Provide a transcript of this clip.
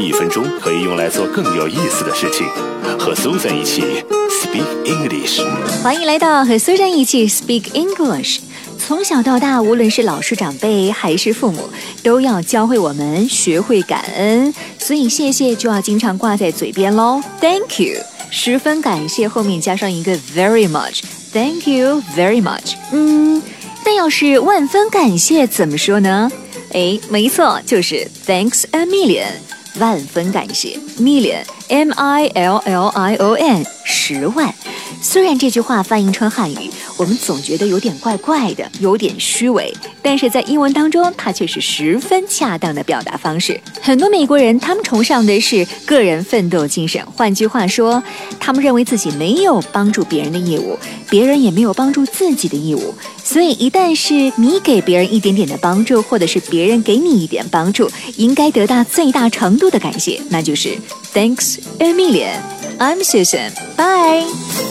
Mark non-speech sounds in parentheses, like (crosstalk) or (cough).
一分钟可以用来做更有意思的事情。和 Susan 一起 Speak English。欢迎来到和苏珊一起 Speak English。从小到大，无论是老师、长辈还是父母，都要教会我们学会感恩。所以，谢谢就要经常挂在嘴边喽。Thank you，十分感谢，后面加上一个 very much。Thank you very much。嗯，那要是万分感谢怎么说呢？哎，没错，就是 Thanks a million，万分感谢，million，M I L L I O N，十万。虽然这句话翻译成汉语，我们总觉得有点怪怪的，有点虚伪，但是在英文当中，它却是十分恰当的表达方式。很多美国人他们崇尚的是个人奋斗精神，换句话说，他们认为自己没有帮助别人的义务，别人也没有帮助自己的义务。所以，一旦是你给别人一点点的帮助，或者是别人给你一点帮助，应该得到最大程度的感谢，那就是 Thanks a million. I'm Susan. Bye. (laughs)